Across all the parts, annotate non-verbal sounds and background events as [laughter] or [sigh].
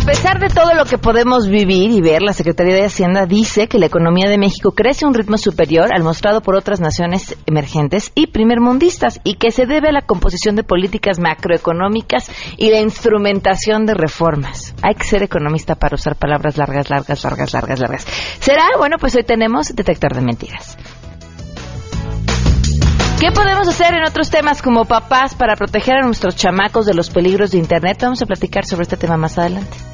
a pesar de todo lo que podemos vivir y ver, la Secretaría de Hacienda dice que la economía de México crece a un ritmo superior al mostrado por otras naciones emergentes y primermundistas y que se debe a la composición de políticas macroeconómicas y la instrumentación de reformas. Hay que ser economista para usar palabras largas, largas, largas, largas, largas. ¿Será? Bueno, pues hoy tenemos detector de mentiras. ¿Qué podemos hacer en otros temas como papás para proteger a nuestros chamacos de los peligros de Internet? Vamos a platicar sobre este tema más adelante.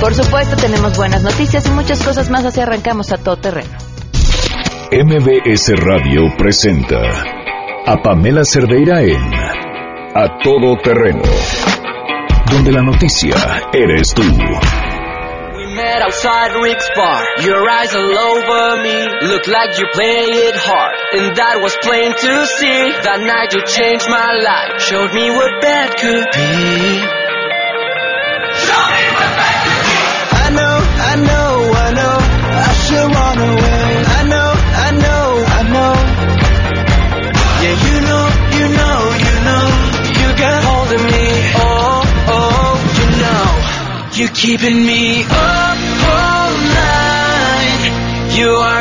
Por supuesto, tenemos buenas noticias y muchas cosas más, así arrancamos a todo terreno. MBS Radio presenta a Pamela Cerdeira en A Todo Terreno, donde la noticia eres tú. met outside Rick's bar. Your eyes all over me, look like you play it hard. And that was plain to see. That night you changed my life, showed me what bad could be. Keeping me up all night. You are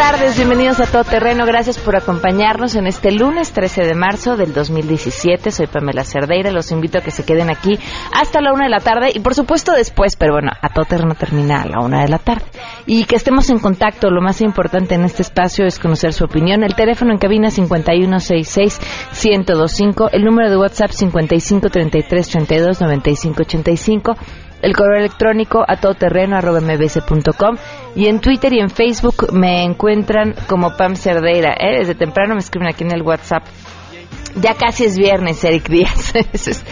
tardes, bienvenidos a Todo Terreno. Gracias por acompañarnos en este lunes 13 de marzo del 2017. Soy Pamela Cerdeira. Los invito a que se queden aquí hasta la una de la tarde y, por supuesto, después. Pero bueno, a Todo Terreno termina a la una de la tarde. Y que estemos en contacto. Lo más importante en este espacio es conocer su opinión. El teléfono en cabina 5166-1025. El número de WhatsApp 5533329585 el correo electrónico a todoterreno.mbs.com y en Twitter y en Facebook me encuentran como Pam Cerdeira. ¿eh? Desde temprano me escriben aquí en el WhatsApp. Ya casi es viernes, Eric Díaz. [laughs] eso, es,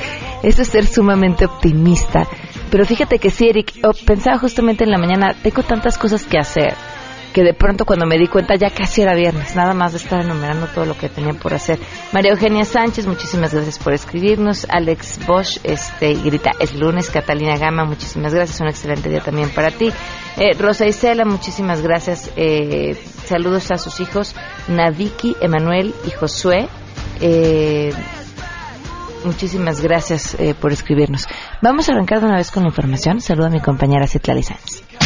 eso es ser sumamente optimista. Pero fíjate que sí, Eric, oh, pensaba justamente en la mañana, tengo tantas cosas que hacer que de pronto cuando me di cuenta ya casi era viernes, nada más de estar enumerando todo lo que tenía por hacer. María Eugenia Sánchez, muchísimas gracias por escribirnos. Alex Bosch, este, grita, es lunes. Catalina Gama, muchísimas gracias, un excelente día también para ti. Eh, Rosa Isela, muchísimas gracias. Eh, saludos a sus hijos, Naviki, Emanuel y Josué. Eh, muchísimas gracias eh, por escribirnos. Vamos a arrancar de una vez con la información. Saludo a mi compañera Citlali Sánchez.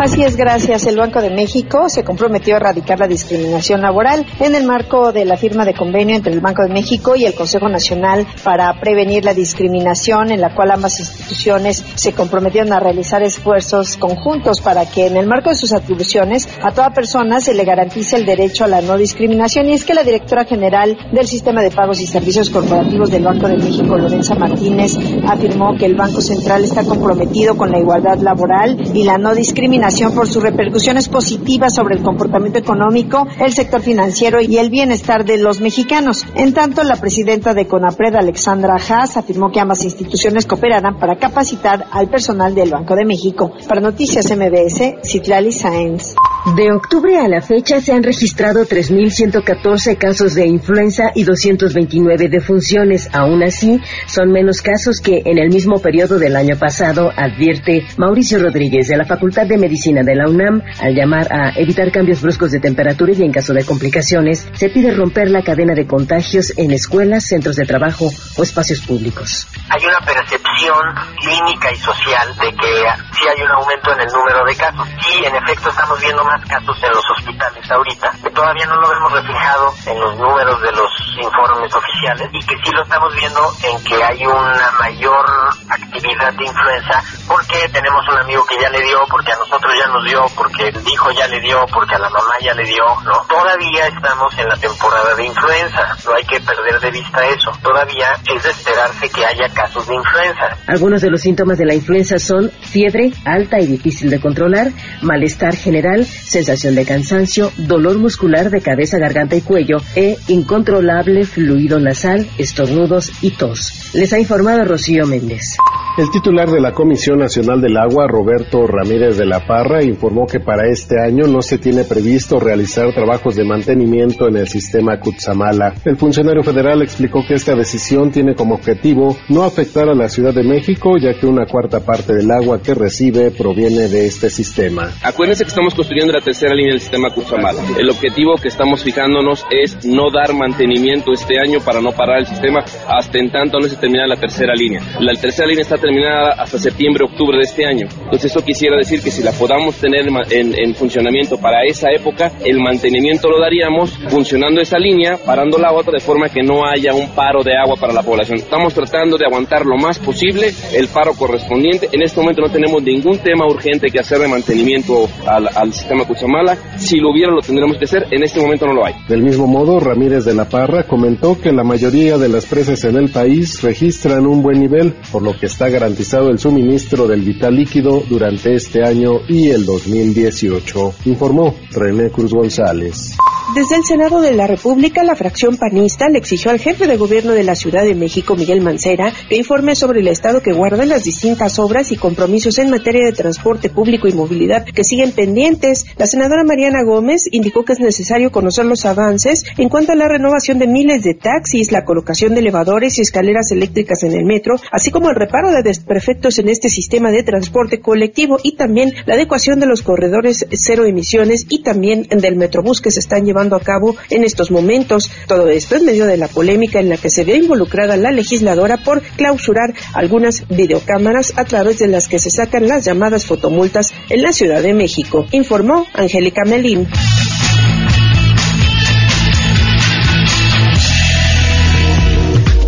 Así es, gracias. El Banco de México se comprometió a erradicar la discriminación laboral en el marco de la firma de convenio entre el Banco de México y el Consejo Nacional para prevenir la discriminación, en la cual ambas instituciones se comprometieron a realizar esfuerzos conjuntos para que en el marco de sus atribuciones a toda persona se le garantice el derecho a la no discriminación. Y es que la directora general del Sistema de Pagos y Servicios Corporativos del Banco de México, Lorenza Martínez, afirmó que el Banco Central está comprometido con la igualdad laboral y la no discriminación por sus repercusiones positivas sobre el comportamiento económico, el sector financiero y el bienestar de los mexicanos. En tanto, la presidenta de CONAPRED, Alexandra Haas, afirmó que ambas instituciones cooperarán para capacitar al personal del Banco de México. Para Noticias MBS, Citlali Sáenz. De octubre a la fecha se han registrado 3.114 casos de influenza y 229 defunciones. Aún así, son menos casos que en el mismo periodo del año pasado, advierte Mauricio Rodríguez de la Facultad de Medicina de la UNAM. Al llamar a evitar cambios bruscos de temperatura y en caso de complicaciones, se pide romper la cadena de contagios en escuelas, centros de trabajo o espacios públicos. Hay una percepción clínica y social de que sí hay un aumento en el número de casos. Sí, en efecto, estamos viendo más casos en los hospitales ahorita, que todavía no lo vemos reflejado en los números de los informes oficiales y que sí lo estamos viendo en que hay una mayor actividad de influenza porque tenemos un amigo que ya le dio, porque a nosotros ya nos dio, porque el hijo ya le dio, porque a la mamá ya le dio, ¿no? Todavía estamos en la temporada de influenza, no hay que perder de vista eso. Todavía es de esperarse que haya casos de influenza. Algunos de los síntomas de la influenza son fiebre alta y difícil de controlar, malestar malestar general, sensación de cansancio, dolor muscular de cabeza, garganta y cuello e incontrolable fluido nasal, estornudos y tos. Les ha informado Rocío Méndez. El titular de la Comisión Nacional del Agua, Roberto Ramírez de la Parra, informó que para este año no se tiene previsto realizar trabajos de mantenimiento en el sistema Cutzamala. El funcionario federal explicó que esta decisión tiene como objetivo no afectar a la Ciudad de México, ya que una cuarta parte del agua que recibe proviene de este sistema. Acuérdense que estamos construyendo la tercera línea del sistema Cutzamala. El objetivo que estamos fijándonos es no dar mantenimiento este año para no parar el sistema hasta en tanto no se termina la tercera línea. La tercera línea está terminada hasta septiembre, octubre de este año. Entonces eso quisiera decir que si la podamos tener en, en funcionamiento para esa época, el mantenimiento lo daríamos funcionando esa línea, parando la otra de forma que no haya un paro de agua para la población. Estamos tratando de aguantar lo más posible el paro correspondiente. En este momento no tenemos ningún tema urgente que hacer de mantenimiento al, al sistema Cuchamala. Si lo hubiera, lo tendremos que hacer. En este momento no lo hay. Del mismo modo, Ramírez de la Parra comentó que la mayoría de las presas en el país registran un buen nivel, por lo que está garantizado el suministro del vital líquido durante este año y el 2018, informó René Cruz González. Desde el Senado de la República, la fracción panista le exigió al jefe de gobierno de la Ciudad de México, Miguel Mancera, que informe sobre el estado que guardan las distintas obras y compromisos en materia de transporte público y movilidad que siguen pendientes. La senadora Mariana Gómez indicó que es necesario conocer los avances en cuanto a la renovación de miles de taxis, la colocación de elevadores y escaleras eléctricas en el metro, así como el reparo de desperfectos en este sistema de transporte colectivo y también la adecuación de los corredores cero emisiones y también del metrobús que se están llevando a cabo en estos momentos. Todo esto en medio de la polémica en la que se ve involucrada la legisladora por clausurar algunas videocámaras a través de las que se sacan las llamadas fotomultas en la Ciudad de México, informó Angélica Melín.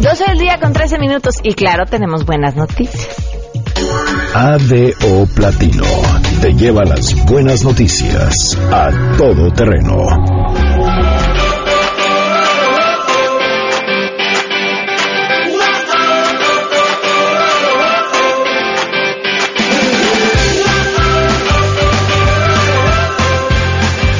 Doce del día con 13 minutos y claro, tenemos buenas noticias. ADO Platino te lleva las buenas noticias a todo terreno.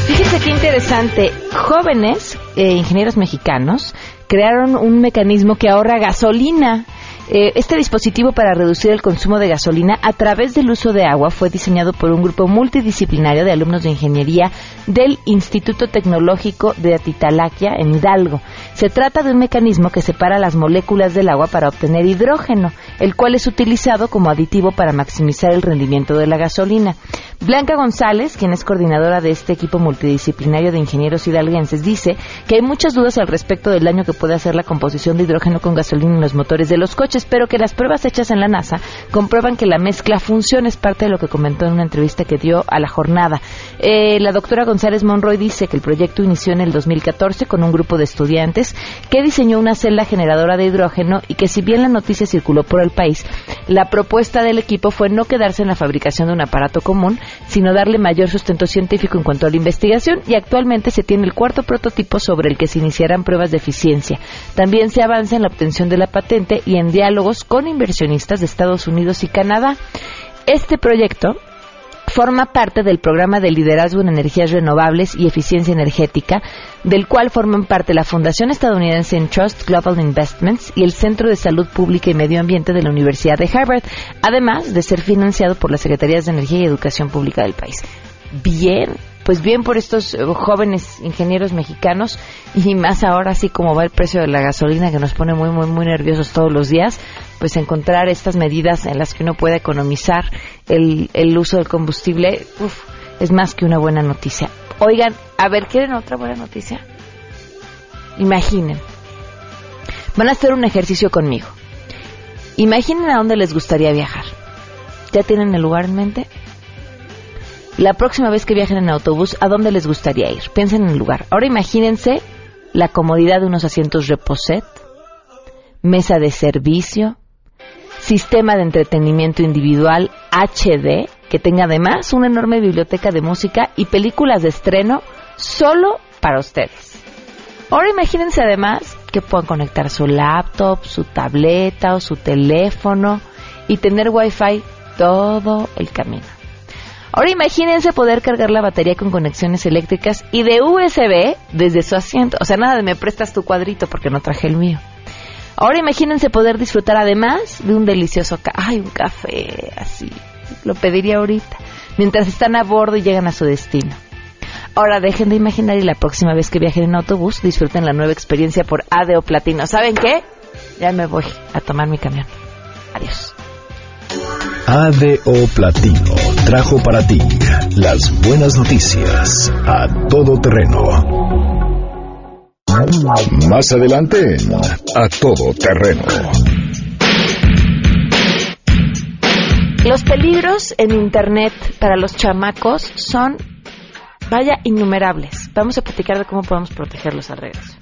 Fíjense qué interesante. Jóvenes eh, ingenieros mexicanos crearon un mecanismo que ahorra gasolina. Eh, este dispositivo para reducir el consumo de gasolina a través del uso de agua fue diseñado por un grupo multidisciplinario de alumnos de ingeniería del Instituto Tecnológico de Atitalaquia en Hidalgo. Se trata de un mecanismo que separa las moléculas del agua para obtener hidrógeno, el cual es utilizado como aditivo para maximizar el rendimiento de la gasolina. Blanca González, quien es coordinadora de este equipo multidisciplinario de ingenieros hidalguenses, dice que hay muchas dudas al respecto del daño que puede hacer la composición de hidrógeno con gasolina en los motores de los coches, pero que las pruebas hechas en la NASA comprueban que la mezcla funciona, es parte de lo que comentó en una entrevista que dio a la jornada. Eh, la doctora González Monroy dice que el proyecto inició en el 2014 con un grupo de estudiantes que diseñó una celda generadora de hidrógeno y que si bien la noticia circuló por el país, la propuesta del equipo fue no quedarse en la fabricación de un aparato común, sino darle mayor sustento científico en cuanto a la investigación y actualmente se tiene el cuarto prototipo sobre el que se iniciarán pruebas de eficiencia. También se avanza en la obtención de la patente y en diálogos con inversionistas de Estados Unidos y Canadá. Este proyecto forma parte del programa de liderazgo en energías renovables y eficiencia energética, del cual forman parte la Fundación Estadounidense Trust Global Investments y el Centro de Salud Pública y Medio Ambiente de la Universidad de Harvard, además de ser financiado por las Secretarías de Energía y Educación Pública del país. Bien, pues bien por estos eh, jóvenes ingenieros mexicanos y más ahora así como va el precio de la gasolina que nos pone muy muy muy nerviosos todos los días pues encontrar estas medidas en las que uno pueda economizar el, el uso del combustible es más que una buena noticia. Oigan a ver quieren otra buena noticia imaginen. Van a hacer un ejercicio conmigo. Imaginen a dónde les gustaría viajar. Ya tienen el lugar en mente la próxima vez que viajen en autobús, ¿a dónde les gustaría ir? Piensen en el lugar. Ahora imagínense la comodidad de unos asientos reposet, mesa de servicio, sistema de entretenimiento individual HD, que tenga además una enorme biblioteca de música y películas de estreno solo para ustedes. Ahora imagínense además que puedan conectar su laptop, su tableta o su teléfono y tener wifi todo el camino. Ahora imagínense poder cargar la batería con conexiones eléctricas y de USB desde su asiento. O sea, nada de me prestas tu cuadrito porque no traje el mío. Ahora imagínense poder disfrutar además de un delicioso ca ay, un café así. Lo pediría ahorita. Mientras están a bordo y llegan a su destino. Ahora dejen de imaginar y la próxima vez que viajen en autobús disfruten la nueva experiencia por ADO Platino. ¿Saben qué? Ya me voy a tomar mi camión. Adiós. ADO Platino trajo para ti las buenas noticias a todo terreno. Más adelante, a todo terreno. Los peligros en Internet para los chamacos son, vaya, innumerables. Vamos a platicar de cómo podemos protegerlos al regreso.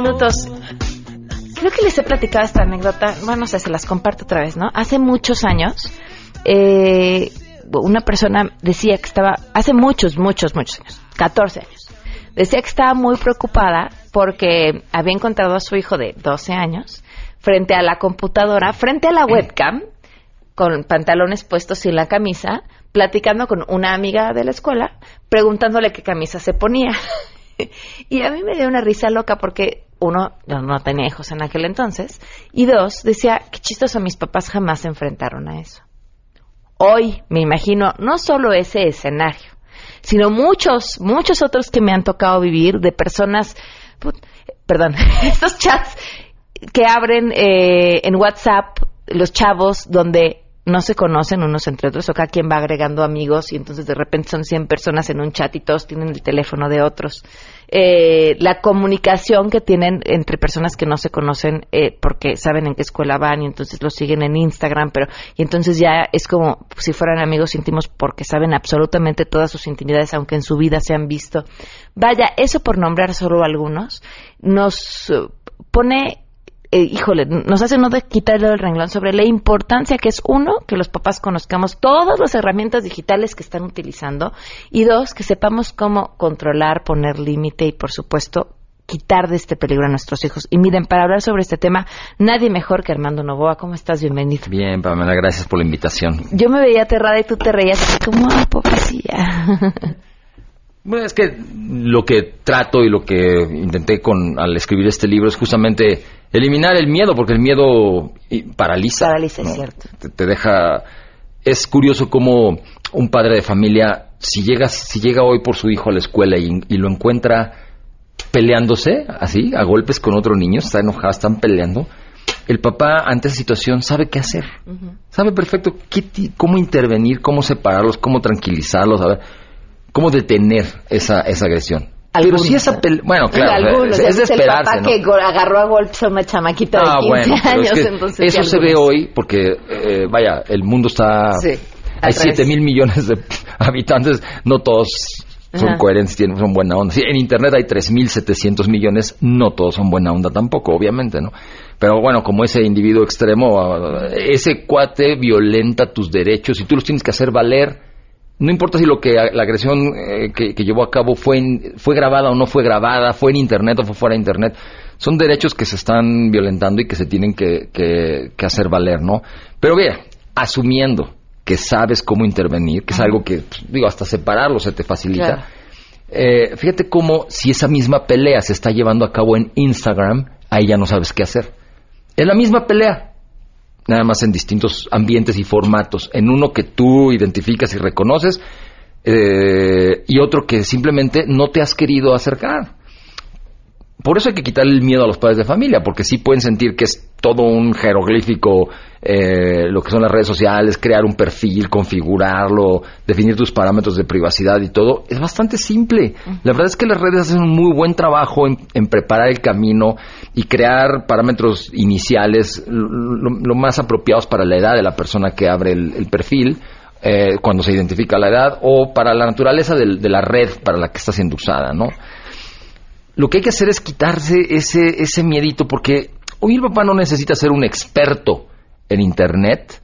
Minutos. Creo que les he platicado esta anécdota. Bueno, no sé, se las comparto otra vez, ¿no? Hace muchos años, eh, una persona decía que estaba, hace muchos, muchos, muchos años, 14 años, decía que estaba muy preocupada porque había encontrado a su hijo de 12 años frente a la computadora, frente a la webcam, con pantalones puestos y la camisa, platicando con una amiga de la escuela, preguntándole qué camisa se ponía. [laughs] y a mí me dio una risa loca porque, uno, yo no tenía hijos en aquel entonces, y dos, decía, qué chistoso, mis papás jamás se enfrentaron a eso. Hoy me imagino no solo ese escenario, sino muchos, muchos otros que me han tocado vivir de personas, perdón, [laughs] estos chats que abren eh, en WhatsApp los chavos donde no se conocen unos entre otros o cada quien va agregando amigos y entonces de repente son 100 personas en un chat y todos tienen el teléfono de otros. Eh, la comunicación que tienen entre personas que no se conocen eh, porque saben en qué escuela van y entonces los siguen en Instagram, pero y entonces ya es como si fueran amigos íntimos porque saben absolutamente todas sus intimidades aunque en su vida se han visto. Vaya, eso por nombrar solo algunos nos eh, pone eh, híjole, nos hace no de quitarle el renglón sobre la importancia que es uno, que los papás conozcamos todas las herramientas digitales que están utilizando y dos, que sepamos cómo controlar, poner límite y por supuesto quitar de este peligro a nuestros hijos. Y miren, para hablar sobre este tema, nadie mejor que Armando Novoa. ¿Cómo estás? Bienvenido. Bien, Pamela, gracias por la invitación. Yo me veía aterrada y tú te reías así como, ay, pobrecilla. [laughs] Bueno, es que lo que trato y lo que intenté con al escribir este libro es justamente eliminar el miedo, porque el miedo paraliza. Paraliza, es cierto. Te, te deja. Es curioso cómo un padre de familia, si llega, si llega hoy por su hijo a la escuela y, y lo encuentra peleándose, así, a golpes con otro niño, está enojado, están peleando. El papá ante esa situación sabe qué hacer. Sabe perfecto qué cómo intervenir, cómo separarlos, cómo tranquilizarlos, a ver, cómo detener esa, esa agresión. Pero si esa pelea... Bueno, claro, Algunos, es, es de el esperarse, papá ¿no? que agarró a golpes a una chamaquita de Ah, 15 bueno, años. es que entonces, eso se ve hoy porque, eh, vaya, el mundo está... Sí, hay al 7 revés. mil millones de [laughs] habitantes, no todos son Ajá. coherentes, tienen, son buena onda. Sí, en Internet hay 3.700 millones, no todos son buena onda tampoco, obviamente, ¿no? Pero bueno, como ese individuo extremo, ah, ese cuate violenta tus derechos y tú los tienes que hacer valer. No importa si lo que la agresión eh, que, que llevó a cabo fue en- fue grabada o no fue grabada, fue en internet o fue fuera de internet. Son derechos que se están violentando y que se tienen que, que- que hacer valer, ¿no? Pero bien, asumiendo que sabes cómo intervenir, que es algo que, pues, digo, hasta separarlo se te facilita. Claro. Eh, fíjate cómo si esa misma pelea se está llevando a cabo en Instagram, ahí ya no sabes qué hacer. Es la misma pelea, nada más en distintos ambientes y formatos. En uno que tú identificas y reconoces eh, y otro que simplemente no te has querido acercar. Por eso hay que quitarle el miedo a los padres de familia, porque sí pueden sentir que es todo un jeroglífico eh, lo que son las redes sociales, crear un perfil, configurarlo, definir tus parámetros de privacidad y todo. Es bastante simple. La verdad es que las redes hacen un muy buen trabajo en, en preparar el camino y crear parámetros iniciales lo, más apropiados para la edad de la persona que abre el, el perfil. eh, cuando se identifica la edad o para la naturaleza del- de la red para la que está siendo usada, ¿no? Lo que hay que hacer es quitarse ese, ese miedito, porque hoy el papá no necesita ser un experto en Internet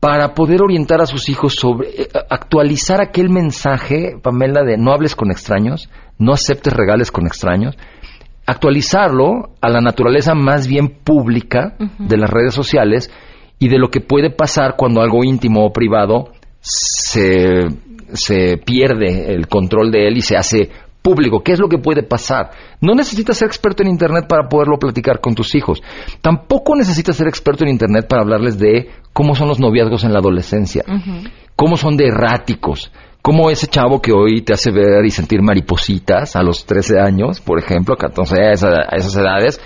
para poder orientar a sus hijos sobre, eh, actualizar aquel mensaje, Pamela, de no hables con extraños, no aceptes regales con extraños, actualizarlo a la naturaleza más bien pública de las redes sociales y de lo que puede pasar cuando algo íntimo o privado se, se pierde el control de él y se hace público. ¿Qué es lo que puede pasar? No necesitas ser experto en Internet para poderlo platicar con tus hijos. Tampoco necesitas ser experto en Internet para hablarles de cómo son los noviazgos en la adolescencia, cómo son de erráticos, cómo ese chavo que hoy te hace ver y sentir maripositas a los 13 años, por ejemplo, 14 a, esa- a esas edades,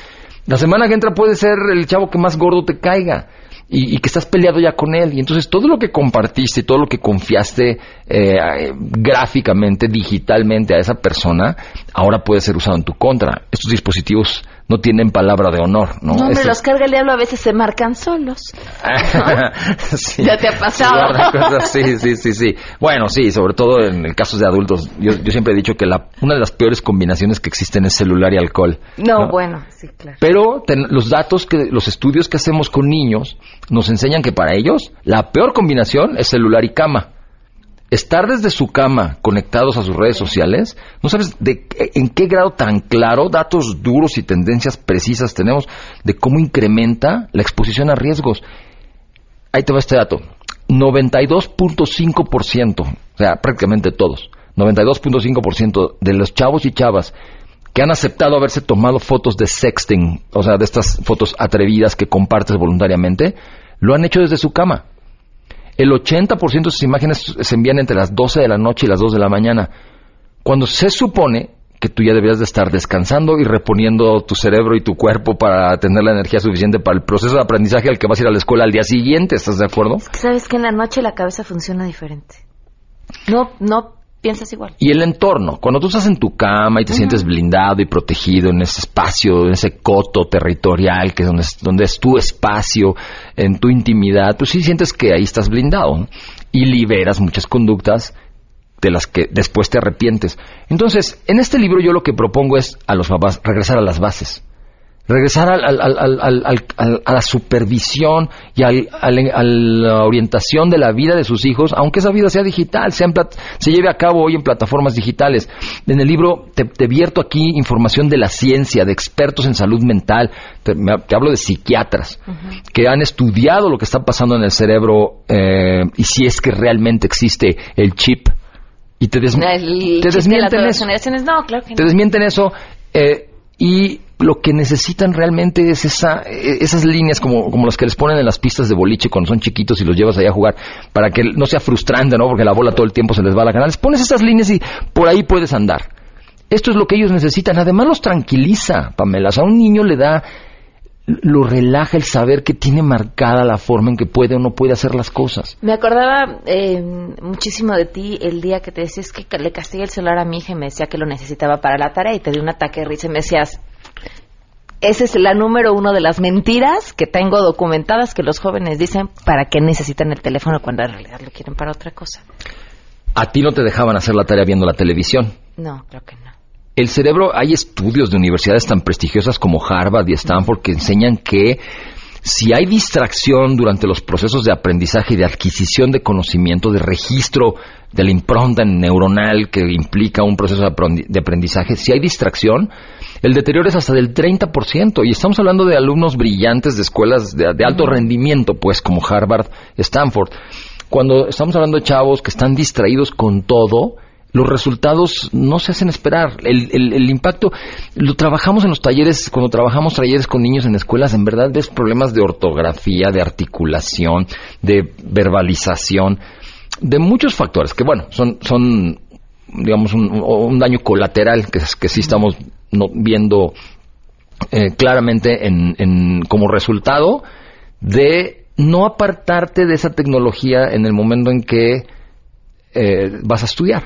la semana que entra puede ser el chavo que más gordo te caiga. Y, y que estás peleado ya con él. Y entonces todo lo que compartiste, todo lo que confiaste eh, gráficamente, digitalmente a esa persona, ahora puede ser usado en tu contra. Estos dispositivos no tienen palabra de honor, ¿no? No, los carga el diablo a veces se marcan solos. [laughs] Sí. Ya te ha pasado. Cosas, Sí, sí, sí, sí. Bueno, sí, sobre todo en el caso de adultos. Yo, yo siempre he dicho que la, una de las peores combinaciones que existen es celular y alcohol. No, bueno, sí, claro. Pero ten- los datos, que los estudios que hacemos con niños nos enseñan que para ellos la peor combinación es celular y cama. Estar desde su cama conectados a sus redes sociales, no sabes de en qué grado tan claro, datos duros y tendencias precisas tenemos de cómo incrementa la exposición a riesgos. Ahí te va este dato. 92.5%, o sea, prácticamente todos, 92.5% de los chavos y chavas que han aceptado haberse tomado fotos de sexting, o sea, de estas fotos atrevidas que compartes voluntariamente, lo han hecho desde su cama. El 80% de sus imágenes se envían entre las 12 de la noche y las 2 de la mañana, cuando se supone que tú ya deberías de estar descansando y reponiendo tu cerebro y tu cuerpo para tener la energía suficiente para el proceso de aprendizaje al que vas a ir a la escuela al día siguiente, ¿estás de acuerdo? Sabes que en la noche la cabeza funciona diferente. No, no piensas igual. Y el entorno, cuando tú estás en tu cama y te sientes blindado y protegido en ese espacio, en ese coto territorial, que es donde es, donde es tu espacio, en tu intimidad, tú sí sientes que ahí estás blindado ¿no? y liberas muchas conductas de las que después te arrepientes. Entonces, en este libro yo lo que propongo es a los papás regresar a las bases. Regresar al- al- al- al- al- al- al- a la supervisión y al- al- a la orientación de la vida de sus hijos, aunque esa vida sea digital, sea en se lleve a cabo hoy en plataformas digitales. En el libro te, te vierto aquí información de la ciencia, de expertos en salud mental, te, me- te hablo de psiquiatras que han estudiado lo que está pasando en el cerebro eh, y si es que realmente existe el chip. Y te, des- El te de desmienten eso no, claro que te no. desmienten eso eh, y lo que necesitan realmente es esa, eh, esas líneas como, como las que les ponen en las pistas de boliche cuando son chiquitos y los llevas allá a jugar para que no sea frustrante, ¿no? Porque la bola todo el tiempo se les va a la gana. Les pones esas líneas y por ahí puedes andar. Esto es lo que ellos necesitan. Además los tranquiliza, Pamela. A un niño le da, lo relaja el saber que tiene marcada la forma en que puede o no puede hacer las cosas. Me acordaba eh, muchísimo de ti el día que te decías que le castigué el celular a mi hija y me decía que lo necesitaba para la tarea y te di un ataque de risa y me decías, esa es la número uno de las mentiras que tengo documentadas que los jóvenes dicen para qué necesitan el teléfono cuando en realidad lo quieren para otra cosa. A ti no te dejaban hacer la tarea viendo la televisión. No, creo que no. El cerebro, hay estudios de universidades tan prestigiosas como Harvard y Stanford que enseñan que si hay distracción durante los procesos de aprendizaje y de adquisición de conocimiento, de registro de la impronta neuronal que implica un proceso de aprendi- de aprendizaje, si hay distracción, el deterioro es hasta del 30%. Y estamos hablando de alumnos brillantes de escuelas de, de alto rendimiento, pues como Harvard, Stanford. Cuando estamos hablando de chavos que están distraídos con todo, los resultados no se hacen esperar. El, el- el impacto lo trabajamos en los talleres, cuando trabajamos talleres con niños en escuelas, en verdad ves problemas de ortografía, de articulación, de verbalización, de muchos factores que, bueno, son, son digamos, un, daño colateral que, sí estamos viendo eh, claramente en, en- como resultado de no apartarte de esa tecnología en el momento en que eh, vas a estudiar.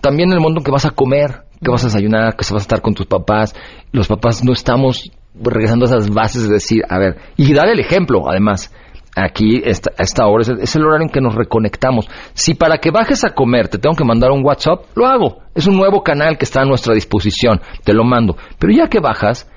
También el en que vas a comer, que vas a desayunar, que vas a estar con tus papás. Los papás no estamos regresando a esas bases de decir, a ver, y dar el ejemplo, además. Aquí, esta, esta hora, es el, es el horario en que nos reconectamos. Si para que bajes a comer te tengo que mandar un WhatsApp, lo hago. Es un nuevo canal que está a nuestra disposición. Te lo mando. Pero ya que bajas,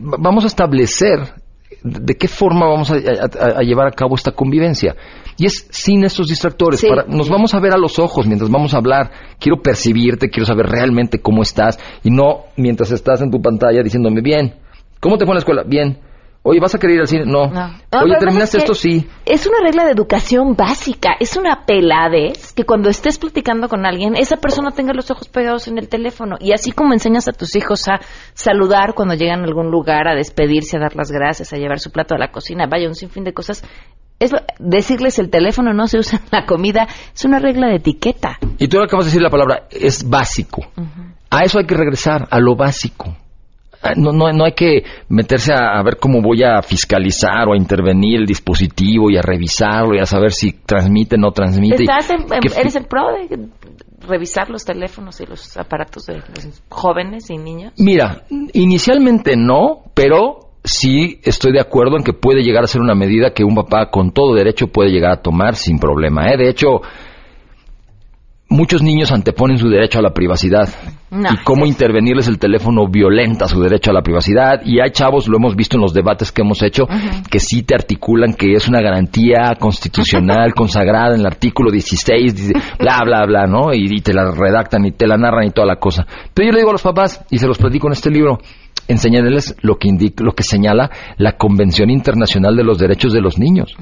vamos a establecer de qué forma vamos a, a- a llevar a cabo esta convivencia. Y es sin estos distractores. Sí. Para- nos vamos a ver a los ojos mientras vamos a hablar. Quiero percibirte, quiero saber realmente cómo estás. Y no mientras estás en tu pantalla diciéndome, bien, ¿cómo te fue en la escuela? Bien. Oye, ¿vas a querer ir al cine? No. No. No, Oye, ¿terminaste esto? es que Sí. Es una regla de educación básica. Es una peladez que cuando estés platicando con alguien, esa persona tenga los ojos pegados en el teléfono. Y así como enseñas a tus hijos a saludar cuando llegan a algún lugar, a despedirse, a dar las gracias, a llevar su plato a la cocina, vaya, un sinfín de cosas. Es lo- decirles el teléfono no se usa en la comida es una regla de etiqueta. Y tú acabas de decir la palabra, es básico. A eso hay que regresar, a lo básico. Ah, No, no, no hay que meterse a, a ver cómo voy a fiscalizar o a intervenir el dispositivo y a revisarlo y a saber si transmite o no transmite. Estás en- eres en pro de revisar los teléfonos y los aparatos de los jóvenes y niños. Mira, inicialmente no, pero sí estoy de acuerdo en que puede llegar a ser una medida que un papá con todo derecho puede llegar a tomar sin problema. ¿eh? De hecho, muchos niños anteponen su derecho a la privacidad. No. y cómo intervenirles el teléfono violenta su derecho a la privacidad. Y hay chavos, lo hemos visto en los debates que hemos hecho, que sí te articulan que es una garantía constitucional [laughs] consagrada en el artículo 16, dice, bla, bla, bla, ¿no? Y, y te la redactan y te la narran y toda la cosa. Pero yo le digo a los papás, y se los platico en este libro, enseñarles lo que lo que señala la Convención Internacional de los Derechos de los Niños.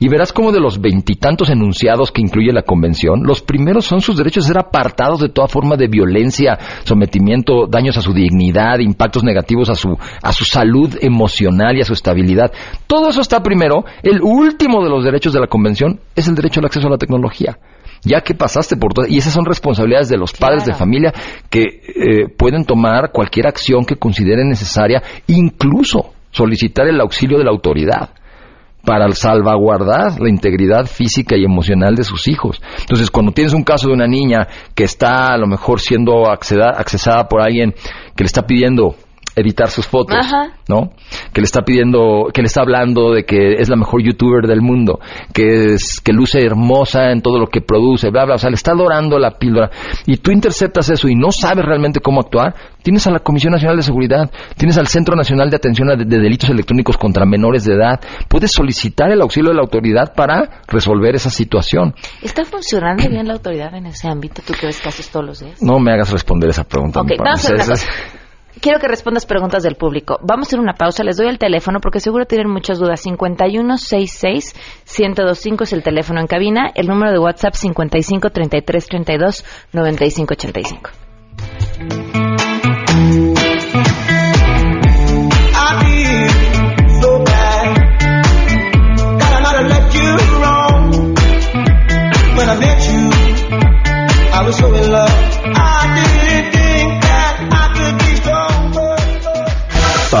Y verás cómo de los veintitantos enunciados que incluye la convención, los primeros son sus derechos de ser apartados de toda forma de violencia, sometimiento, daños a su dignidad, impactos negativos a su, a su salud emocional y a su estabilidad. Todo eso está primero. El último de los derechos de la convención es el derecho al acceso a la tecnología. Ya que pasaste por todo, y esas son responsabilidades de los padres de familia que eh, pueden tomar cualquier acción que consideren necesaria, incluso solicitar el auxilio de la autoridad para salvaguardar la integridad física y emocional de sus hijos. Entonces, cuando tienes un caso de una niña que está a lo mejor siendo acceda- accesada por alguien que le está pidiendo editar sus fotos, Ajá. ¿no? Que le está pidiendo, que le está hablando de que es la mejor youtuber del mundo, que es, que luce hermosa en todo lo que produce, bla, bla, o sea, le está adorando la píldora, y tú interceptas eso y no sabes realmente cómo actuar, tienes a la Comisión Nacional de Seguridad, tienes al Centro Nacional de Atención a de, de Delitos Electrónicos contra Menores de Edad, puedes solicitar el auxilio de la autoridad para resolver esa situación. ¿Está funcionando bien la autoridad en ese ámbito? Tú que ves casos todos los días. No me hagas responder esa pregunta. Ok, mi vamos a hacer Quiero que respondas preguntas del público. Vamos a hacer una pausa. Les doy el teléfono porque seguro tienen muchas dudas. 5166-1025 es el teléfono en cabina. El número de WhatsApp 5533329585. I feel so bad that I might have left you wrong. When I met you, I was so in love.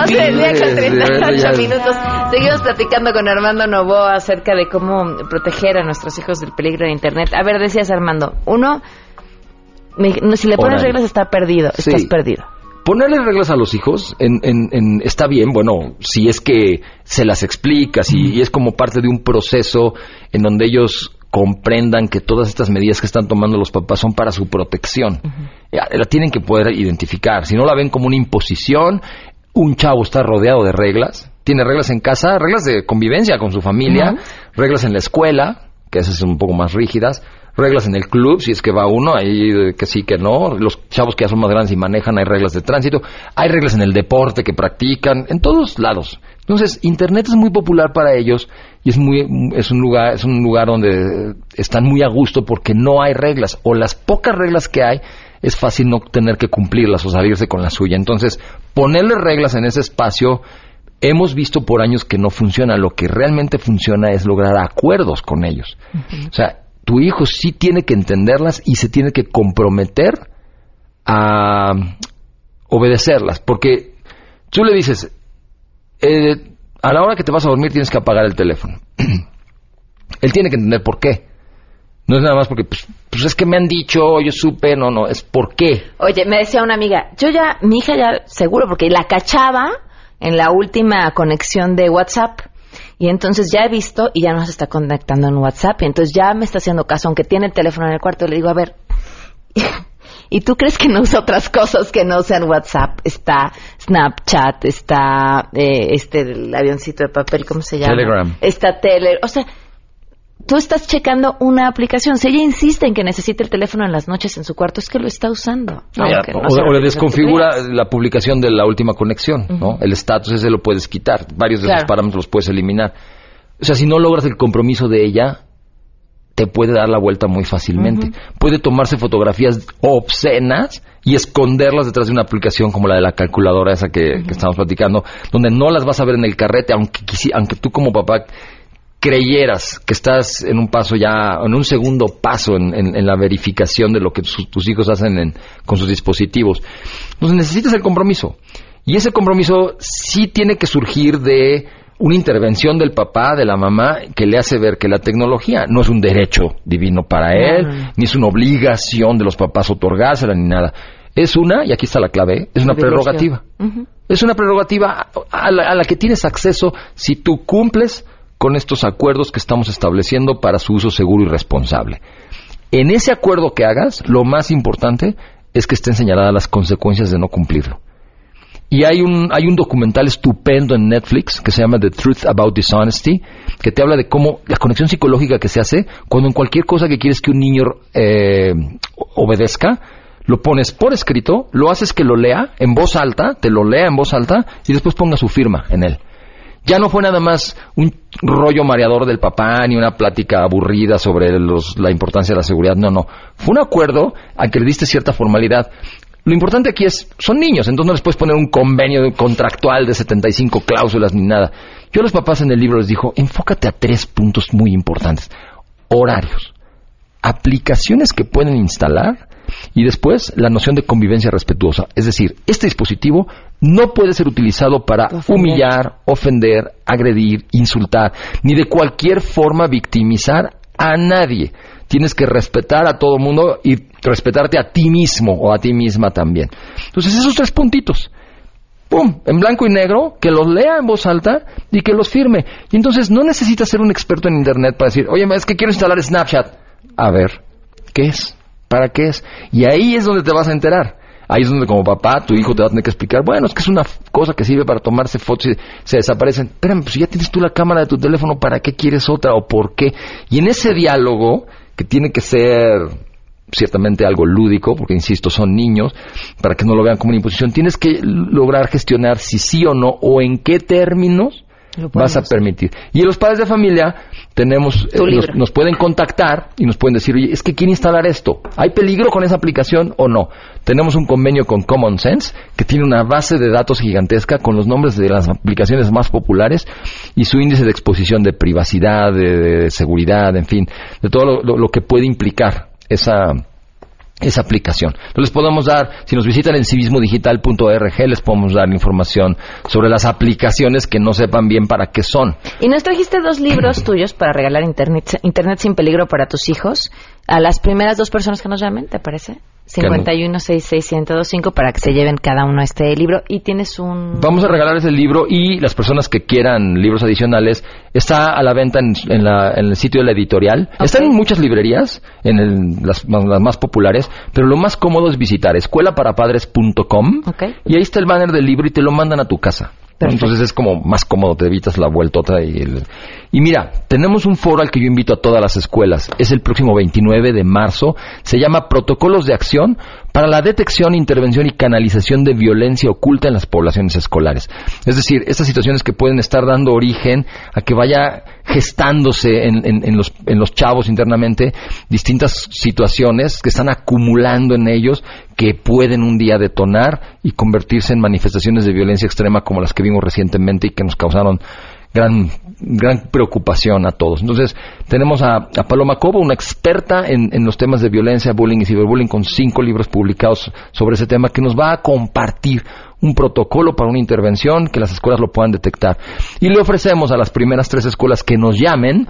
12 del día con Sí, 38 ya- minutos. Seguimos platicando con Armando Novoa acerca de cómo proteger a nuestros hijos del peligro de Internet. A ver, decías Armando, uno, me- no, si le pones Horario. reglas está perdido, Sí. estás perdido. Ponerle reglas a los hijos en, en- en- está bien, bueno, si es que se las explicas y, y es como parte de un proceso en donde ellos comprendan que todas estas medidas que están tomando los papás son para su protección. Ya, La tienen que poder identificar. Si no la ven como una imposición, un chavo está rodeado de reglas, tiene reglas en casa, reglas de convivencia con su familia, reglas en la escuela, que esas son un poco más rígidas, reglas en el club, si es que va uno, ahí que sí, que no. Los chavos que ya son más grandes y manejan, hay reglas de tránsito. Hay reglas en el deporte que practican, en todos lados. Entonces, Internet es muy popular para ellos y es, muy, es, un lugar, es un lugar donde están muy a gusto porque no hay reglas. O las pocas reglas que hay, es fácil no tener que cumplirlas o salirse con la suya. Entonces, ponerle reglas en ese espacio hemos visto por años que no funciona. Lo que realmente funciona es lograr acuerdos con ellos. O sea, tu hijo sí tiene que entenderlas y se tiene que comprometer a obedecerlas. Porque tú le dices, eh, a la hora que te vas a dormir tienes que apagar el teléfono. [clears throat] Él tiene que entender por qué. No es nada más porque, pues, pues, es que me han dicho, yo supe, no, no, es por qué. Oye, me decía una amiga, yo ya, mi hija ya, seguro, porque la cachaba en la última conexión de WhatsApp. Y entonces ya he visto y ya no se está conectando en WhatsApp. Y entonces ya me está haciendo caso, aunque tiene el teléfono en el cuarto. Le digo, a ver, [laughs] ¿y tú crees que no usa otras cosas que no sean WhatsApp? Está Snapchat, está eh, este el avioncito de papel, ¿cómo se llama? Telegram. Está Tele, o sea, tú estás checando una aplicación. Si ella insiste en que necesite el teléfono en las noches en su cuarto, es que lo está usando. Ya, no o, le desconfigura la publicación de la última conexión, ¿no? El estatus ese lo puedes quitar, varios de esos Claro. parámetros los puedes eliminar. O sea, si no logras el compromiso de ella, te puede dar la vuelta muy fácilmente. Puede tomarse fotografías obscenas y esconderlas detrás de una aplicación como la de la calculadora esa que, que estamos platicando, donde no las vas a ver en el carrete, aunque, aunque tú como papá creyeras que estás en un paso ya, en un segundo paso en, en- en la verificación de lo que su- tus hijos hacen en- con sus dispositivos. Entonces necesitas el compromiso. Y ese compromiso sí tiene que surgir de una intervención del papá, de la mamá, que le hace ver que la tecnología no es un derecho divino para él, ni es una obligación de los papás otorgársela, ni nada. Es una, y aquí está la clave, es una prerrogativa. Es una prerrogativa a la, a la que tienes acceso si tú cumples con estos acuerdos que estamos estableciendo para su uso seguro y responsable. En ese acuerdo que hagas, lo más importante es que estén señaladas las consecuencias de no cumplirlo. Y hay un, hay un documental estupendo en Netflix que se llama The Truth About Dishonesty, que te habla de cómo la conexión psicológica que se hace cuando en cualquier cosa que quieres que un niño eh, obedezca, lo pones por escrito, lo haces que lo lea en voz alta, te lo lea en voz alta y después ponga su firma en él. Ya no fue nada más un rollo mareador del papá ni una plática aburrida sobre los- la importancia de la seguridad. No, no. Fue un acuerdo a que le diste cierta formalidad. Lo importante aquí es, son niños, entonces no les puedes poner un convenio contractual de 75 cláusulas ni nada. Yo a los papás en el libro les dijo, enfócate a tres puntos muy importantes. Horarios, aplicaciones que pueden instalar y después la noción de convivencia respetuosa. Es decir, este dispositivo no puede ser utilizado para Ofender. humillar, ofender, agredir, insultar, ni de cualquier forma victimizar a nadie. Tienes que respetar a todo mundo y respetarte a ti mismo o a ti misma también. Entonces, esos tres puntitos. ¡Pum! En blanco y negro, que los lea en voz alta y que los firme. Y entonces no necesitas ser un experto en Internet para decir, oye, es que quiero instalar Snapchat. A ver, ¿qué es? ¿Para qué es? Y ahí es donde te vas a enterar. Ahí es donde como papá, tu hijo te va a tener que explicar, bueno, es que es una cosa que sirve para tomarse fotos y se desaparecen. Espérame, pues ya tienes tú la cámara de tu teléfono, ¿para qué quieres otra o por qué? Y en ese diálogo, que tiene que ser ciertamente algo lúdico, porque insisto, son niños, para que no lo vean como una imposición, tienes que lograr gestionar si sí o no, o en qué términos vas a permitir. Y los padres de familia tenemos, eh, nos, nos pueden contactar y nos pueden decir, oye, es que quiero instalar esto. ¿Hay peligro con esa aplicación o no? Tenemos un convenio con Common Sense que tiene una base de datos gigantesca con los nombres de las aplicaciones más populares y su índice de exposición de privacidad, de, de seguridad, en fin, de todo lo, lo- lo que puede implicar esa esa aplicación. Entonces les podemos dar, si nos visitan en civismodigital.org, les podemos dar información sobre las aplicaciones que no sepan bien para qué son. Y nos trajiste dos libros [clears throat] tuyos para regalar internet, internet sin peligro para tus hijos a las primeras dos personas que nos llamen, ¿te parece? 51661025 para que se lleven cada uno este libro y tienes un Vamos a regalar ese libro y las personas que quieran libros adicionales está a la venta en, en la- en el sitio de la editorial. Está en muchas librerías, en el- las, más- las más populares, pero lo más cómodo es visitar escuelaparapadres.com Ok. y ahí está el banner del libro y te lo mandan a tu casa. Entonces es como más cómodo, te evitas la vueltota y el... Y mira, tenemos un foro al que yo invito a todas las escuelas. Es el próximo 29 de marzo. Se llama Protocolos de Acción para la detección, intervención y canalización de violencia oculta en las poblaciones escolares. Es decir, estas situaciones que pueden estar dando origen a que vaya gestándose en, en- en los, en los chavos internamente distintas situaciones que están acumulando en ellos que pueden un día detonar y convertirse en manifestaciones de violencia extrema como las que vimos recientemente y que nos causaron gran, gran preocupación a todos. Entonces, tenemos a, a Paloma Cobo, una experta en, en los temas de violencia, bullying y ciberbullying, con cinco libros publicados sobre ese tema, que nos va a compartir un protocolo para una intervención, que las escuelas lo puedan detectar. Y le ofrecemos a las primeras tres escuelas que nos llamen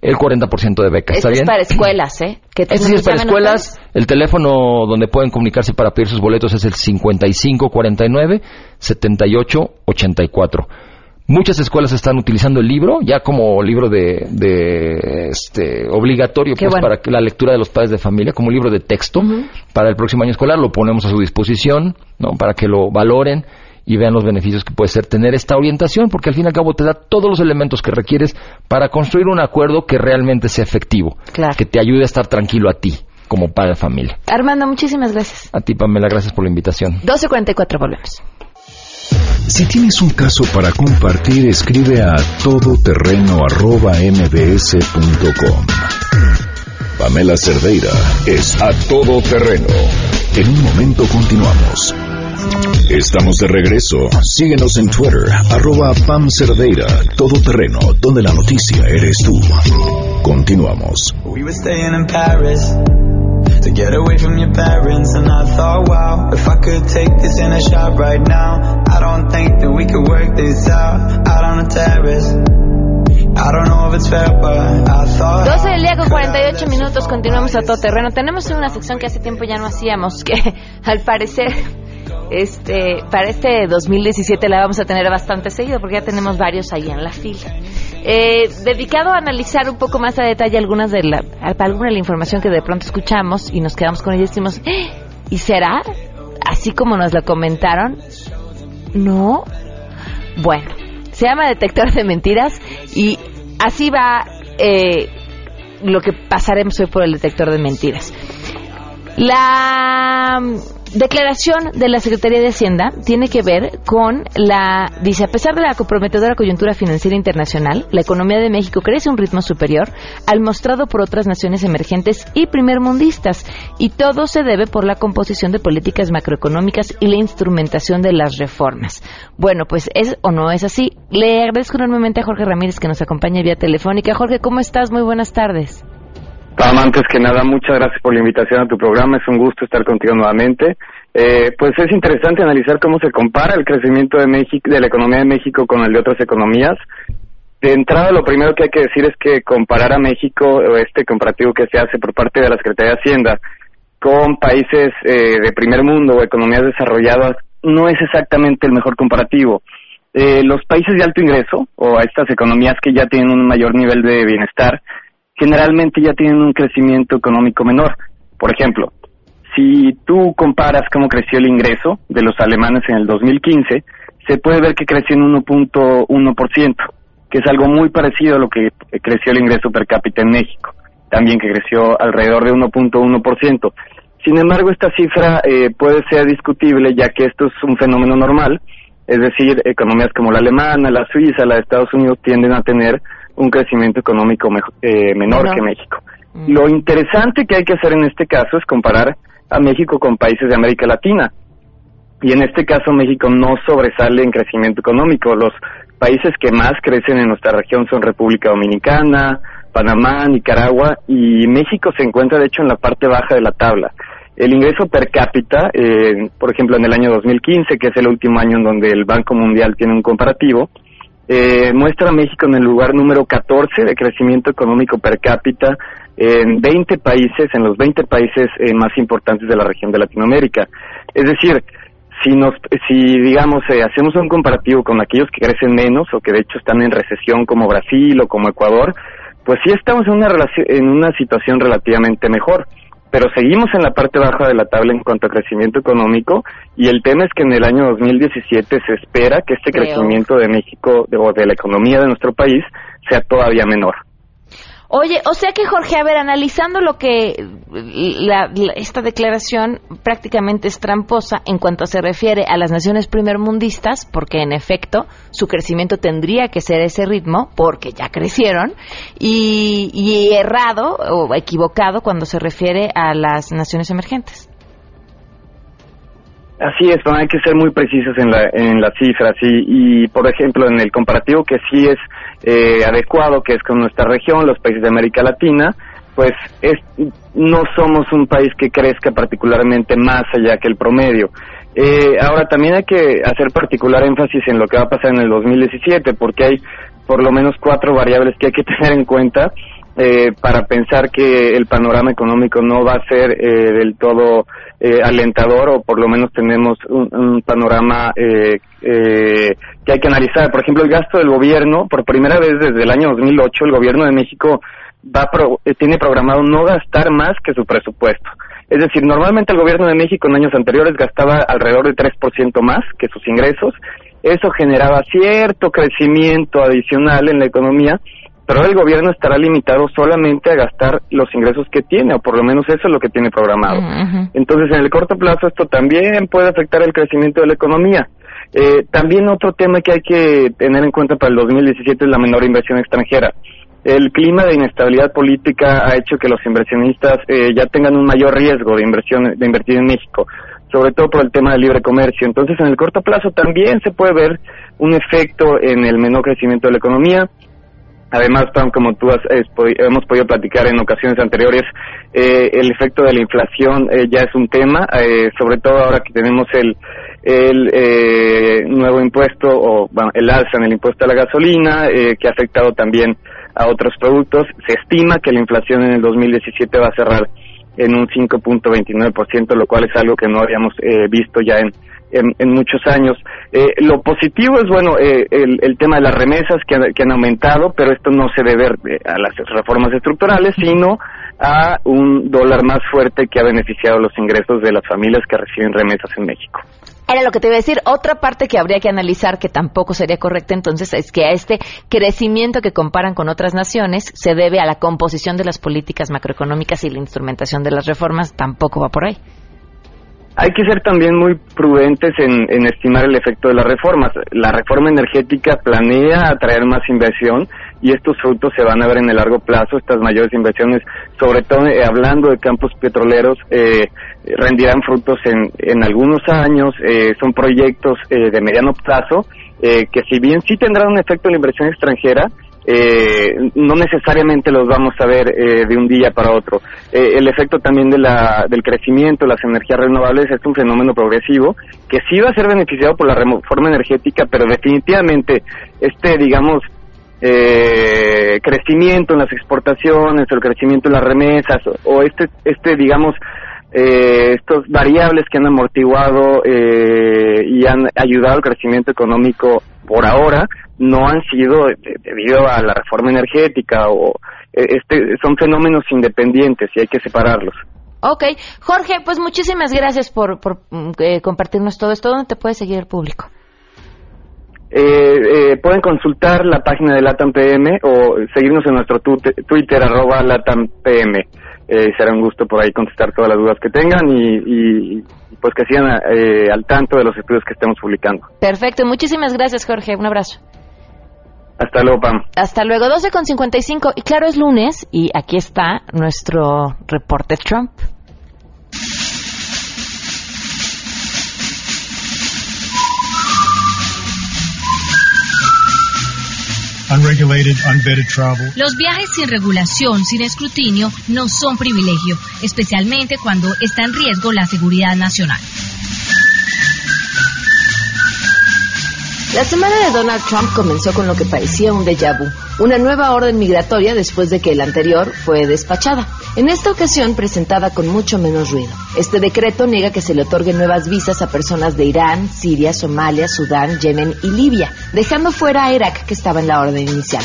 el 40% de beca. ¿Está Este es bien? para escuelas, ¿eh? Que Este sí es para escuelas. El teléfono donde pueden comunicarse para pedir sus boletos es el 5549-7884. Muchas escuelas están utilizando el libro ya como libro de, de, este, obligatorio pues, bueno. para que la lectura de los padres de familia, como libro de texto para el próximo año escolar. Lo ponemos a su disposición ¿no? para que lo valoren y vean los beneficios que puede ser tener esta orientación, porque al fin y al cabo te da todos los elementos que requieres para construir un acuerdo que realmente sea efectivo, Claro. que te ayude a estar tranquilo a ti como padre de familia. Armando, muchísimas gracias. A ti, Pamela, gracias por la invitación. 12.44, volvemos. Si tienes un caso para compartir, escribe a todoterreno.mbs.com. Pamela Cerdeira es a todo terreno. En un momento continuamos. Estamos de regreso. Síguenos en Twitter, arroba Pam Cerdeira, todo terreno, donde la noticia eres tú. Continuamos. We were staying in Paris to get away from your parents, and I thought, wow, if I could take this in a shot right now, I don't think that we could work this out out on the terrace. I don't know if it's fair, but I thought. 12 del día con 48 minutos, continuamos a todo terreno. Tenemos una sección que hace tiempo ya no hacíamos, que [laughs] al parecer, este, para este 2017 la vamos a tener bastante seguido, porque ya tenemos varios ahí en la fila. Eh, dedicado a analizar un poco más a detalle algunas de la, alguna de la información que de pronto escuchamos y nos quedamos con ella y decimos, "¡Eh! ¿y será? Así como nos la comentaron, no. Bueno, se llama detector de mentiras y así va eh, lo que pasaremos hoy por el detector de mentiras. La declaración de la Secretaría de Hacienda tiene que ver con la, dice, a pesar de la comprometedora coyuntura financiera internacional, la economía de México crece a un ritmo superior al mostrado por otras naciones emergentes y primermundistas, y todo se debe por la composición de políticas macroeconómicas y la instrumentación de las reformas. Bueno, pues es o no es así. Le agradezco enormemente a Jorge Ramírez que nos acompaña vía telefónica. Jorge, ¿cómo estás? Muy buenas tardes. Antes que nada, muchas gracias por la invitación a tu programa. Es un gusto estar contigo nuevamente. Eh, pues es interesante analizar cómo se compara el crecimiento de México, de la economía de México con el de otras economías. De entrada, lo primero que hay que decir es que comparar a México, o este comparativo que se hace por parte de la Secretaría de Hacienda, con países eh, de primer mundo o economías desarrolladas, no es exactamente el mejor comparativo. Eh, los países de alto ingreso, o a estas economías que ya tienen un mayor nivel de bienestar, generalmente ya tienen un crecimiento económico menor. Por ejemplo, si tú comparas cómo creció el ingreso de los alemanes en el 2015, se puede ver que creció en 1.1%, que es algo muy parecido a lo que creció el ingreso per cápita en México, también que creció alrededor de 1.1%. Sin embargo, esta cifra eh, puede ser discutible ya que esto es un fenómeno normal, es decir, economías como la alemana, la suiza, la de Estados Unidos tienden a tener un crecimiento económico mejo- eh, menor que México. Lo interesante que hay que hacer en este caso es comparar a México con países de América Latina. Y en este caso México no sobresale en crecimiento económico. Los países que más crecen en nuestra región son República Dominicana, Panamá, Nicaragua y México se encuentra de hecho en la parte baja de la tabla. El ingreso per cápita, eh, por ejemplo en el año 2015, que es el último año en donde el Banco Mundial tiene un comparativo, eh, muestra a México en el lugar número 14 de crecimiento económico per cápita en 20 países, en los 20 países eh, más importantes de la región de Latinoamérica. Es decir, si nos, si digamos eh, hacemos un comparativo con aquellos que crecen menos o que de hecho están en recesión como Brasil o como Ecuador, pues sí estamos en una relaci- en una situación relativamente mejor. Pero seguimos en la parte baja de la tabla en cuanto a crecimiento económico y el tema es que en el año 2017 se espera que este Creo. crecimiento de México de- o de la economía de nuestro país sea todavía menor. Oye, o sea que Jorge, a ver, analizando lo que la- esta declaración prácticamente es tramposa en cuanto se refiere a las naciones primermundistas, porque en efecto su crecimiento tendría que ser ese ritmo, porque ya crecieron, y errado o equivocado cuando se refiere a las naciones emergentes. Así es, hay que ser muy precisos en, la, en las cifras y, y, por ejemplo, en el comparativo que sí es eh, adecuado, que es con nuestra región, los países de América Latina, pues es, no somos un país que crezca particularmente más allá que el promedio. Eh, ahora, también hay que hacer particular énfasis en lo que va a pasar en el 2017, porque hay por lo menos cuatro variables que hay que [laughs] tener en cuenta eh, para pensar que el panorama económico no va a ser eh, del todo eh, alentador o por lo menos tenemos un, panorama eh, eh, que hay que analizar. Por ejemplo, el gasto del gobierno, por primera vez desde el año 2008, el gobierno de México va pro- eh, tiene programado no gastar más que su presupuesto. Es decir, normalmente el gobierno de México en años anteriores gastaba alrededor del 3% más que sus ingresos. Eso generaba cierto crecimiento adicional en la economía, pero el gobierno estará limitado solamente a gastar los ingresos que tiene, o por lo menos eso es lo que tiene programado. Entonces, en el corto plazo esto también puede afectar el crecimiento de la economía. Eh, también otro tema que hay que tener en cuenta para el 2017 es la menor inversión extranjera. El clima de inestabilidad política ha hecho que los inversionistas eh, ya tengan un mayor riesgo de inversión de invertir en México, sobre todo por el tema del libre comercio. Entonces, en el corto plazo también se puede ver un efecto en el menor crecimiento de la economía. Además, Pam, como tú has, hemos podido platicar en ocasiones anteriores, eh, el efecto de la inflación eh, ya es un tema, eh, sobre todo ahora que tenemos el, el eh, nuevo impuesto o el alza en el impuesto a la gasolina, eh, que ha afectado también a otros productos. Se estima que la inflación en el 2017 va a cerrar en un 5.29%, lo cual es algo que no habíamos visto ya en, en, en muchos años. Eh, lo positivo es, bueno, eh, el, el tema de las remesas que, han- que han aumentado, pero esto no se debe eh, a las reformas estructurales, sino a un dólar más fuerte que ha beneficiado los ingresos de las familias que reciben remesas en México. Era lo que te iba a decir. Otra parte que habría que analizar, que tampoco sería correcta entonces, es que a este crecimiento que comparan con otras naciones se debe a la composición de las políticas macroeconómicas y la instrumentación de las reformas. Tampoco va por ahí. Hay que ser también muy prudentes en, en estimar el efecto de las reformas. La reforma energética planea atraer más inversión y estos frutos se van a ver en el largo plazo. Estas mayores inversiones, sobre todo eh, hablando de campos petroleros, eh, rendirán frutos en, en algunos años. Eh, son proyectos eh, de mediano plazo eh, que si bien sí tendrán un efecto en la inversión extranjera, eh, no necesariamente los vamos a ver eh, de un día para otro. Eh, el efecto también de la, del crecimiento, las energías renovables es un fenómeno progresivo que sí va a ser beneficiado por la reforma energética, pero definitivamente este, digamos, eh, crecimiento en las exportaciones el crecimiento en las remesas o este, este, digamos, eh, estos variables que han amortiguado eh, y han ayudado al crecimiento económico por ahora no han sido eh, debido a la reforma energética o eh, este son fenómenos independientes y hay que separarlos. Ok. Jorge, pues muchísimas gracias por, por mm, eh, compartirnos todo esto. ¿Dónde te puede seguir el público? Eh, eh, pueden consultar la página de LATAM PM o seguirnos en nuestro Twitter, arroba LATAM PM. Eh, será un gusto por ahí contestar todas las dudas que tengan y, pues que sigan eh, al tanto de los estudios que estemos publicando. Perfecto. Muchísimas gracias, Jorge. Un abrazo. Hasta luego, Pam. Hasta luego. 12 con 55. Y claro, es lunes y aquí está nuestro reporte Trump. Unregulated, unvetted travel. Los viajes sin regulación, sin escrutinio, no son privilegio, especialmente cuando está en riesgo la seguridad nacional. La semana de Donald Trump comenzó con lo que parecía un déjà vu, una nueva orden migratoria después de que la anterior fue despachada. En esta ocasión presentada con mucho menos ruido. Este decreto niega que se le otorguen nuevas visas a personas de Irán, Siria, Somalia, Sudán, Yemen y Libia, dejando fuera a Irak que estaba en la orden inicial.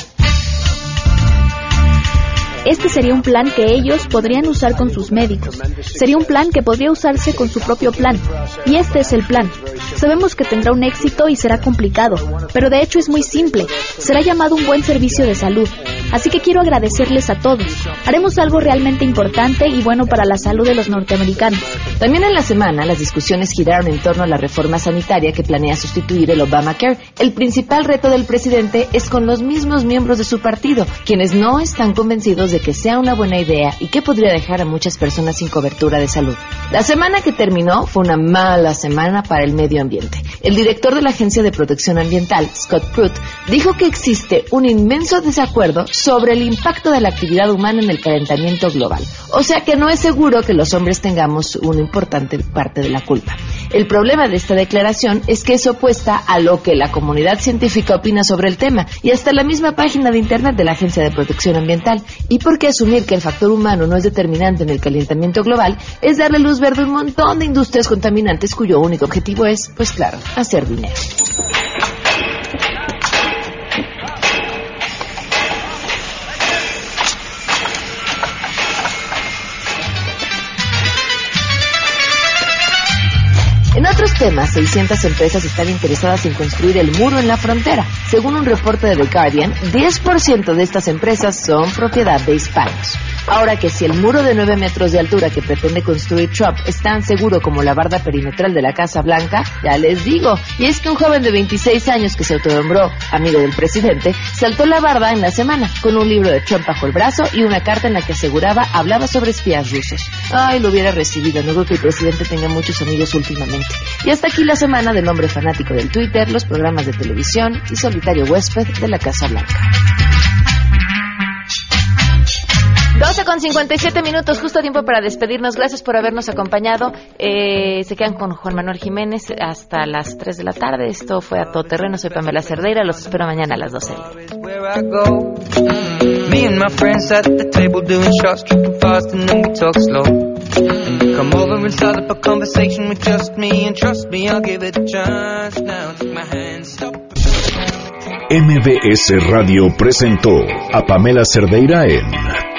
Este sería un plan que ellos podrían usar con sus médicos. Sería un plan que podría usarse con su propio plan. Y este es el plan. Sabemos que tendrá un éxito y será complicado, pero de hecho es muy simple. Será llamado un buen servicio de salud. Así que quiero agradecerles a todos. Haremos algo realmente importante y bueno para la salud de los norteamericanos. También en la semana las discusiones giraron en torno a la reforma sanitaria que planea sustituir el Obamacare. El principal reto del presidente es con los mismos miembros de su partido, quienes no están convencidos de que sea una buena idea y que podría dejar a muchas personas sin cobertura de salud. La semana que terminó fue una mala semana para el medio ambiente. El director de la Agencia de Protección Ambiental, Scott Pruitt, dijo que existe un inmenso desacuerdo sobre el impacto de la actividad humana en el calentamiento global. O sea que no es seguro que los hombres tengamos una importante parte de la culpa. El problema de esta declaración es que es opuesta a lo que la comunidad científica opina sobre el tema y hasta la misma página de Internet de la Agencia de Protección Ambiental. ¿Y por qué asumir que el factor humano no es determinante en el calentamiento global? Es darle luz verde a un montón de industrias contaminantes cuyo único objetivo es, pues claro, hacer dinero. En otros temas, 600 empresas están interesadas en construir el muro en la frontera. Según un reporte de The Guardian, 10% de estas empresas son propiedad de hispanos. Ahora que si el muro de 9 metros de altura que pretende construir Trump es tan seguro como la barda perimetral de la Casa Blanca, ya les digo. Y es que un joven de 26 años que se autonombró amigo del presidente saltó la barda en la semana con un libro de Trump bajo el brazo y una carta en la que aseguraba hablaba sobre espías rusos. Ay, lo hubiera recibido. No creo que el presidente tenga muchos amigos últimamente. Y hasta aquí la semana del hombre fanático del Twitter, los programas de televisión y solitario huésped de la Casa Blanca. 12 con 57 minutos, justo tiempo para despedirnos. Gracias por habernos acompañado. Eh, se quedan con Juan Manuel Jiménez hasta las 3 de la tarde. Esto fue a todo terreno. Soy Pamela Cerdeira. Los espero mañana a las 12. where I go. Me and my friends at the table doing shots, tripping fast, and then we talk slow. And you come over and start up a conversation with just me, and trust me, I'll give it a chance. Now take my hand, stop. MBS Radio presentó a Pamela Cerdeira en